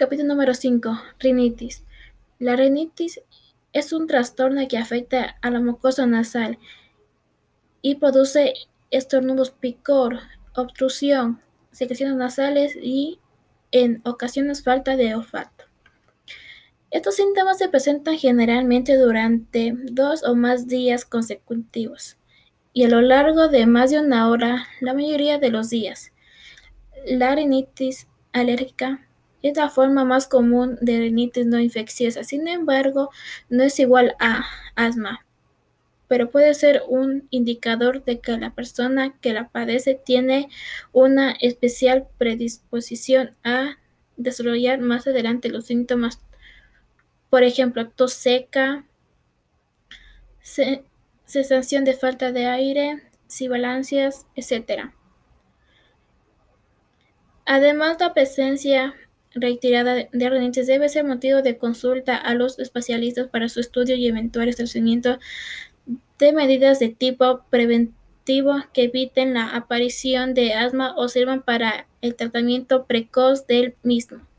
Capítulo número 5. Rinitis. La rinitis es un trastorno que afecta a la mucosa nasal y produce estornudos, picor, obstrucción, secreciones nasales y, en ocasiones, falta de olfato. Estos síntomas se presentan generalmente durante dos o más días consecutivos y a lo largo de más de una hora la mayoría de los días. La rinitis alérgica es la forma más común de rinitis no infecciosa, sin embargo, no es igual a asma, pero puede ser un indicador de que la persona que la padece tiene una especial predisposición a desarrollar más adelante los síntomas, por ejemplo, tos seca, sensación de falta de aire, sibilancias, etc. Además, la presencia retirada de rinitis debe ser motivo de consulta a los especialistas para su estudio y eventual establecimiento de medidas de tipo preventivo que eviten la aparición de asma o sirvan para el tratamiento precoz del mismo.